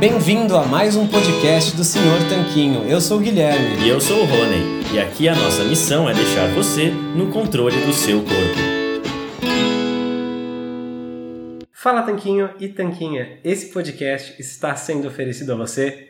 Bem-vindo a mais um podcast do Senhor Tanquinho. Eu sou o Guilherme. E eu sou o Rony. E aqui a nossa missão é deixar você no controle do seu corpo. Fala Tanquinho e Tanquinha. Esse podcast está sendo oferecido a você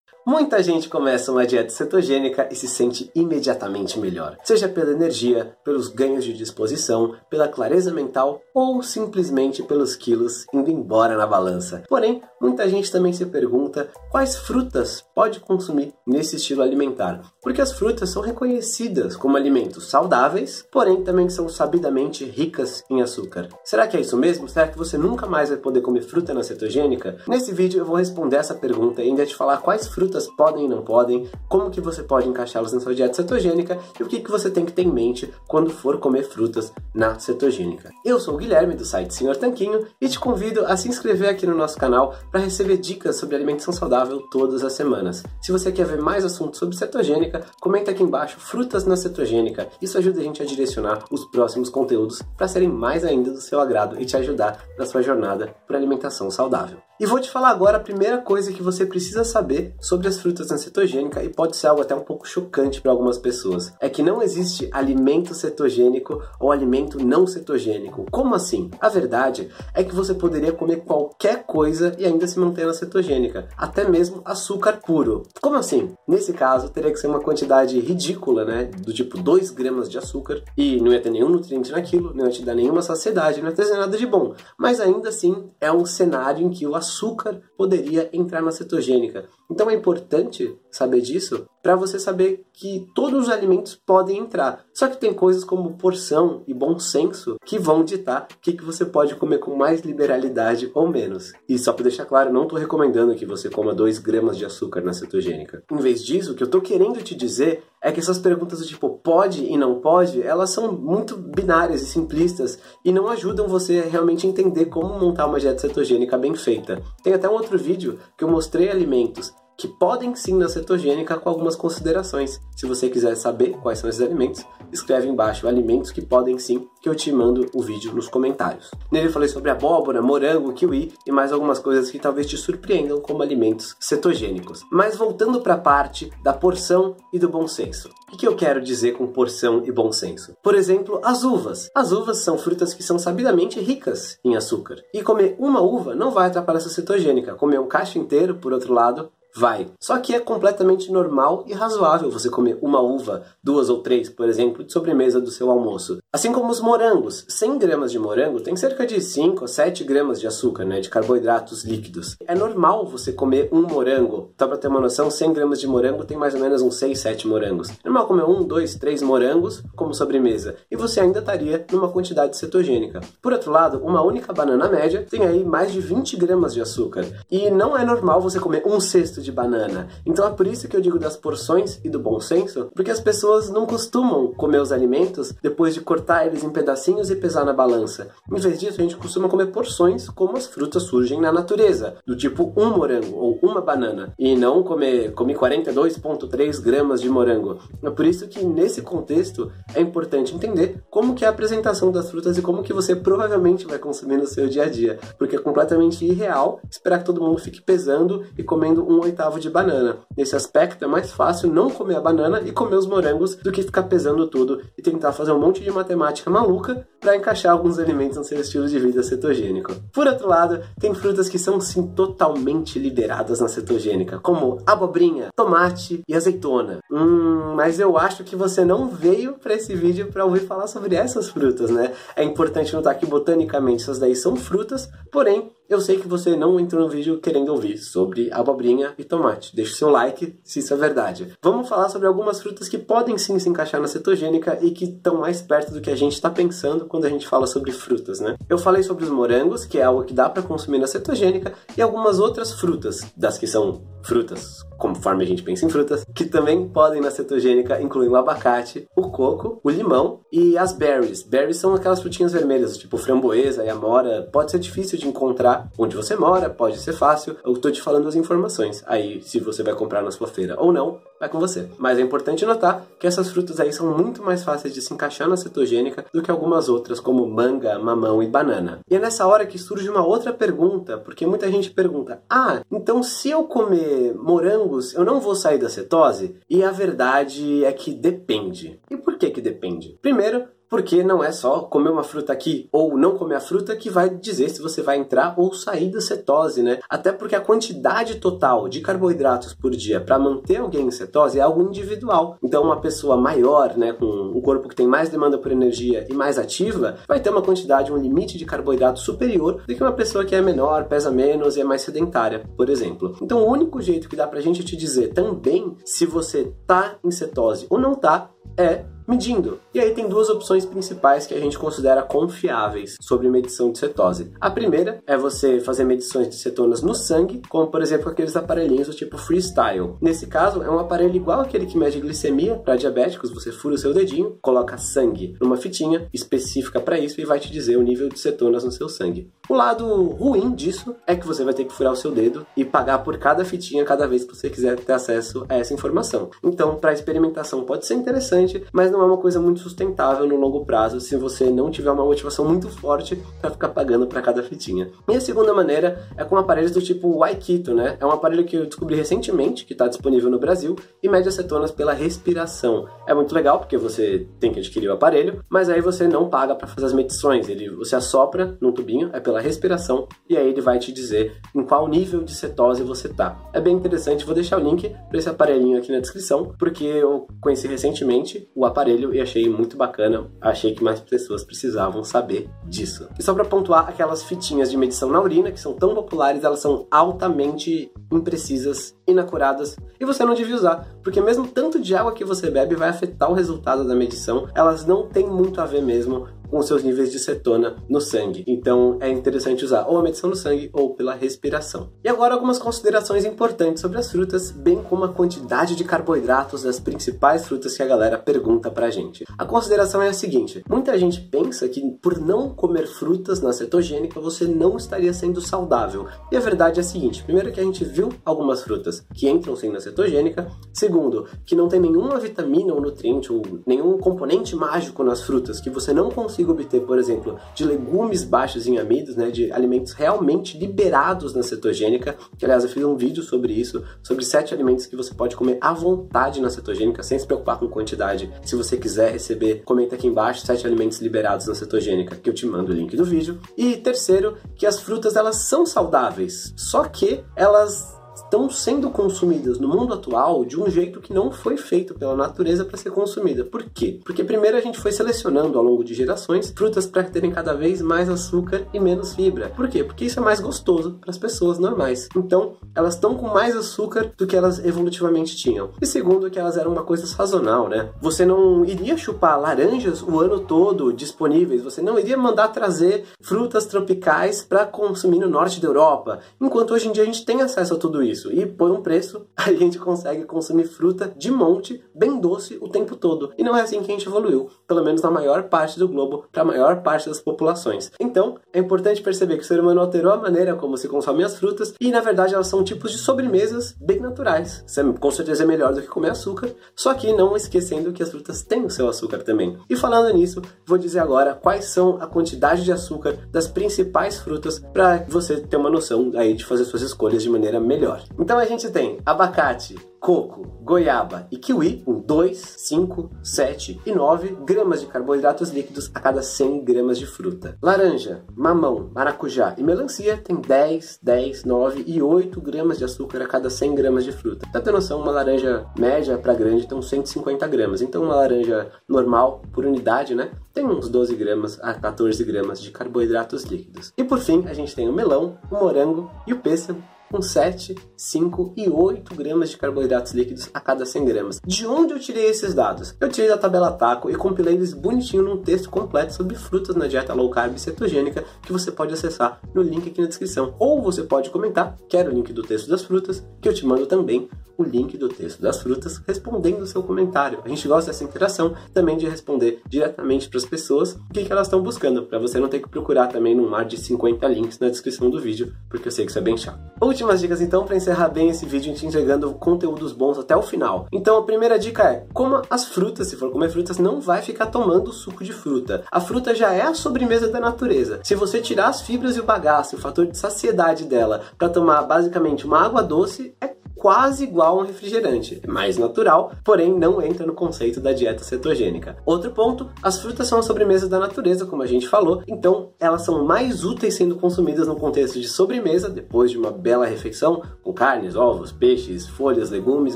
Muita gente começa uma dieta cetogênica e se sente imediatamente melhor, seja pela energia, pelos ganhos de disposição, pela clareza mental ou simplesmente pelos quilos indo embora na balança. Porém, muita gente também se pergunta quais frutas pode consumir nesse estilo alimentar, porque as frutas são reconhecidas como alimentos saudáveis, porém também são sabidamente ricas em açúcar. Será que é isso mesmo? Será que você nunca mais vai poder comer fruta na cetogênica? Nesse vídeo eu vou responder essa pergunta e ainda te falar quais frutas frutas podem e não podem, como que você pode encaixá-las na sua dieta cetogênica e o que, que você tem que ter em mente quando for comer frutas na cetogênica. Eu sou o Guilherme do site Senhor Tanquinho e te convido a se inscrever aqui no nosso canal para receber dicas sobre alimentação saudável todas as semanas. Se você quer ver mais assuntos sobre cetogênica, comenta aqui embaixo frutas na cetogênica. Isso ajuda a gente a direcionar os próximos conteúdos para serem mais ainda do seu agrado e te ajudar na sua jornada por alimentação saudável. E vou te falar agora a primeira coisa que você precisa saber sobre as frutas na cetogênica e pode ser algo até um pouco chocante para algumas pessoas. É que não existe alimento cetogênico ou alimento não cetogênico. Como assim? A verdade é que você poderia comer qualquer coisa e ainda se manter na cetogênica, até mesmo açúcar puro. Como assim? Nesse caso, teria que ser uma quantidade ridícula, né? Do tipo 2 gramas de açúcar e não ia ter nenhum nutriente naquilo, não ia te dar nenhuma saciedade, não ia ter nada de bom. Mas ainda assim, é um cenário em que o açúcar açúcar poderia entrar na cetogênica. Então é importante saber disso para você saber que todos os alimentos podem entrar. Só que tem coisas como porção e bom senso que vão ditar o que, que você pode comer com mais liberalidade ou menos. E só para deixar claro, não estou recomendando que você coma 2 gramas de açúcar na cetogênica. Em vez disso, o que eu estou querendo te dizer é que essas perguntas do tipo pode e não pode, elas são muito binárias e simplistas e não ajudam você a realmente entender como montar uma dieta cetogênica bem feita. Tem até um outro vídeo que eu mostrei alimentos que podem sim na cetogênica com algumas considerações. Se você quiser saber quais são esses alimentos, escreve embaixo alimentos que podem sim, que eu te mando o vídeo nos comentários. Nele eu falei sobre abóbora, morango, kiwi e mais algumas coisas que talvez te surpreendam como alimentos cetogênicos. Mas voltando para a parte da porção e do bom senso. O que eu quero dizer com porção e bom senso? Por exemplo, as uvas. As uvas são frutas que são sabidamente ricas em açúcar. E comer uma uva não vai atrapalhar essa cetogênica. Comer um cacho inteiro, por outro lado, vai. Só que é completamente normal e razoável você comer uma uva, duas ou três, por exemplo, de sobremesa do seu almoço. Assim como os morangos. 100 gramas de morango tem cerca de 5 ou 7 gramas de açúcar, né, de carboidratos líquidos. É normal você comer um morango. Só pra ter uma noção, 100 gramas de morango tem mais ou menos uns 6, 7 morangos. É normal comer um, dois, três morangos como sobremesa. E você ainda estaria numa quantidade cetogênica. Por outro lado, uma única banana média tem aí mais de 20 gramas de açúcar. E não é normal você comer um cesto de banana. Então é por isso que eu digo das porções e do bom senso, porque as pessoas não costumam comer os alimentos depois de cortar eles em pedacinhos e pesar na balança. Em vez disso, a gente costuma comer porções como as frutas surgem na natureza, do tipo um morango ou uma banana, e não comer comer 42,3 gramas de morango. É por isso que nesse contexto é importante entender como que é a apresentação das frutas e como que você provavelmente vai consumir no seu dia a dia, porque é completamente irreal esperar que todo mundo fique pesando e comendo um oitavo de banana. Nesse aspecto é mais fácil não comer a banana e comer os morangos do que ficar pesando tudo e tentar fazer um monte de matemática maluca para encaixar alguns alimentos no seu estilo de vida cetogênico. Por outro lado, tem frutas que são sim totalmente liberadas na cetogênica, como abobrinha, tomate e azeitona. Hum, mas eu acho que você não veio para esse vídeo para ouvir falar sobre essas frutas, né? É importante notar que botanicamente essas daí são frutas, porém eu sei que você não entrou no vídeo querendo ouvir sobre abobrinha e tomate. Deixe seu like se isso é verdade. Vamos falar sobre algumas frutas que podem sim se encaixar na cetogênica e que estão mais perto do que a gente está pensando quando a gente fala sobre frutas, né? Eu falei sobre os morangos, que é algo que dá para consumir na cetogênica, e algumas outras frutas, das que são frutas conforme a gente pensa em frutas, que também podem na cetogênica incluir o abacate, o coco, o limão e as berries. Berries são aquelas frutinhas vermelhas, tipo framboesa e amora. Pode ser difícil de encontrar onde você mora, pode ser fácil. Eu tô te falando as informações. Aí, se você vai comprar na sua feira ou não, vai com você. Mas é importante notar que essas frutas aí são muito mais fáceis de se encaixar na cetogênica do que algumas outras, como manga, mamão e banana. E é nessa hora que surge uma outra pergunta, porque muita gente pergunta: ah, então se eu comer morangos, eu não vou sair da cetose? E a verdade é que depende. E por que que depende? Primeiro, porque não é só comer uma fruta aqui ou não comer a fruta que vai dizer se você vai entrar ou sair da cetose, né? Até porque a quantidade total de carboidratos por dia para manter alguém em cetose é algo individual. Então, uma pessoa maior, né, com um corpo que tem mais demanda por energia e mais ativa, vai ter uma quantidade, um limite de carboidrato superior do que uma pessoa que é menor, pesa menos e é mais sedentária, por exemplo. Então, o único jeito que dá pra gente te dizer também se você tá em cetose ou não tá é medindo. E aí tem duas opções principais que a gente considera confiáveis sobre medição de cetose. A primeira é você fazer medições de cetonas no sangue, como por exemplo aqueles aparelhinhos do tipo freestyle. Nesse caso, é um aparelho igual aquele que mede glicemia para diabéticos, você fura o seu dedinho, coloca sangue numa fitinha específica para isso e vai te dizer o nível de cetonas no seu sangue. O lado ruim disso é que você vai ter que furar o seu dedo e pagar por cada fitinha cada vez que você quiser ter acesso a essa informação. Então, para experimentação pode ser interessante, mas não é uma coisa muito sustentável no longo prazo se você não tiver uma motivação muito forte para ficar pagando para cada fitinha. E a segunda maneira é com aparelhos do tipo Waikito, né? É um aparelho que eu descobri recentemente, que está disponível no Brasil, e mede acetonas pela respiração. É muito legal porque você tem que adquirir o aparelho, mas aí você não paga para fazer as medições. Ele, você assopra num tubinho, é pela respiração, e aí ele vai te dizer em qual nível de cetose você tá. É bem interessante, vou deixar o link para esse aparelhinho aqui na descrição, porque eu conheci recentemente o aparelho aparelho e achei muito bacana. Achei que mais pessoas precisavam saber disso. E só para pontuar, aquelas fitinhas de medição na urina que são tão populares, elas são altamente imprecisas, inacuradas e você não devia usar, porque mesmo tanto de água que você bebe vai afetar o resultado da medição. Elas não têm muito a ver mesmo com seus níveis de cetona no sangue. Então é interessante usar ou a medição no sangue ou pela respiração. E agora algumas considerações importantes sobre as frutas, bem como a quantidade de carboidratos das principais frutas que a galera pergunta pra gente. A consideração é a seguinte: muita gente pensa que por não comer frutas na cetogênica você não estaria sendo saudável. E a verdade é a seguinte: primeiro que a gente viu algumas frutas que entram sim na cetogênica, segundo, que não tem nenhuma vitamina ou nutriente ou nenhum componente mágico nas frutas que você não consegue obter, por exemplo, de legumes baixos em amidos, né, de alimentos realmente liberados na cetogênica, que aliás eu fiz um vídeo sobre isso, sobre sete alimentos que você pode comer à vontade na cetogênica, sem se preocupar com quantidade. Se você quiser receber, comenta aqui embaixo sete alimentos liberados na cetogênica, que eu te mando o link do vídeo. E terceiro, que as frutas elas são saudáveis, só que elas estão sendo consumidas no mundo atual de um jeito que não foi feito pela natureza para ser consumida. Por quê? Porque primeiro a gente foi selecionando ao longo de gerações frutas para terem cada vez mais açúcar e menos fibra. Por quê? Porque isso é mais gostoso para as pessoas normais. Então, elas estão com mais açúcar do que elas evolutivamente tinham. E segundo, que elas eram uma coisa sazonal, né? Você não iria chupar laranjas o ano todo disponíveis, você não iria mandar trazer frutas tropicais para consumir no norte da Europa. Enquanto hoje em dia a gente tem acesso a tudo isso e por um preço a gente consegue consumir fruta de monte, bem doce o tempo todo. E não é assim que a gente evoluiu, pelo menos na maior parte do globo, para a maior parte das populações. Então, é importante perceber que o ser humano alterou a maneira como se consome as frutas e na verdade elas são tipos de sobremesas bem naturais. Isso é, com certeza é melhor do que comer açúcar, só que não esquecendo que as frutas têm o seu açúcar também. E falando nisso, vou dizer agora quais são a quantidade de açúcar das principais frutas para você ter uma noção aí de fazer suas escolhas de maneira melhor. Então a gente tem abacate, coco, goiaba e kiwi com 2, 5, 7 e 9 gramas de carboidratos líquidos a cada 100 gramas de fruta. Laranja, mamão, maracujá e melancia tem 10, 10, 9 e 8 gramas de açúcar a cada 100 gramas de fruta. Pra ter noção, uma laranja média para grande tem 150 gramas. Então uma laranja normal, por unidade, né, tem uns 12 gramas a 14 gramas de carboidratos líquidos. E por fim, a gente tem o melão, o morango e o pêssego com 7, 5 e 8 gramas de carboidratos líquidos a cada 100 gramas. De onde eu tirei esses dados? Eu tirei da tabela Taco e compilei eles bonitinho num texto completo sobre frutas na dieta low carb cetogênica que você pode acessar no link aqui na descrição. Ou você pode comentar, quero o link do texto das frutas, que eu te mando também o link do texto das frutas respondendo o seu comentário. A gente gosta dessa interação também de responder diretamente para as pessoas o que, que elas estão buscando, para você não ter que procurar também num mar de 50 links na descrição do vídeo, porque eu sei que isso é bem chato. Últimas dicas então para encerrar bem esse vídeo te entregando conteúdos bons até o final. Então a primeira dica é: coma as frutas, se for comer frutas, não vai ficar tomando suco de fruta. A fruta já é a sobremesa da natureza. Se você tirar as fibras e o bagaço, o fator de saciedade dela, para tomar basicamente uma água doce, é quase igual a um refrigerante. É mais natural, porém não entra no conceito da dieta cetogênica. Outro ponto, as frutas são sobremesas da natureza, como a gente falou, então elas são mais úteis sendo consumidas no contexto de sobremesa, depois de uma bela refeição, com carnes, ovos, peixes, folhas, legumes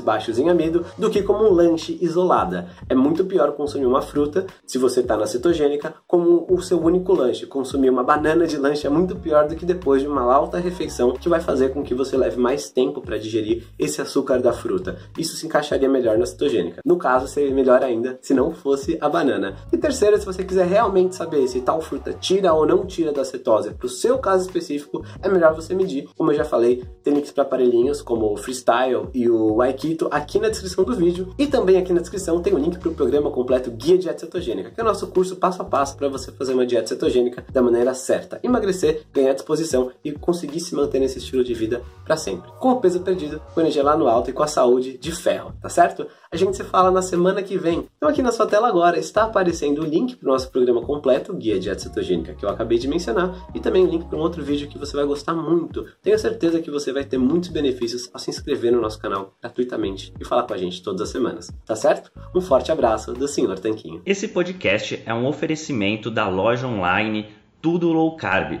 baixos em amido, do que como um lanche isolada. É muito pior consumir uma fruta, se você está na cetogênica, como o seu único lanche. Consumir uma banana de lanche é muito pior do que depois de uma alta refeição, que vai fazer com que você leve mais tempo para digerir esse açúcar da fruta. Isso se encaixaria melhor na cetogênica. No caso, seria melhor ainda se não fosse a banana. E terceiro, se você quiser realmente saber se tal fruta tira ou não tira da cetose, para o seu caso específico, é melhor você medir. Como eu já falei, tem links para aparelhinhos como o Freestyle e o Aikito aqui na descrição do vídeo. E também aqui na descrição tem o um link para o programa completo Guia Dieta Cetogênica, que é o nosso curso passo a passo para você fazer uma dieta cetogênica da maneira certa, emagrecer, ganhar disposição e conseguir se manter nesse estilo de vida para sempre. Com o peso perdido, lá no alto e com a saúde de ferro, tá certo? A gente se fala na semana que vem. Então aqui na sua tela agora está aparecendo o link para o nosso programa completo, Guia Dieta Cetogênica, que eu acabei de mencionar, e também o link para um outro vídeo que você vai gostar muito. Tenho certeza que você vai ter muitos benefícios ao se inscrever no nosso canal gratuitamente e falar com a gente todas as semanas, tá certo? Um forte abraço do Senhor Tanquinho. Esse podcast é um oferecimento da loja online Tudo Low Carb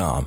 com.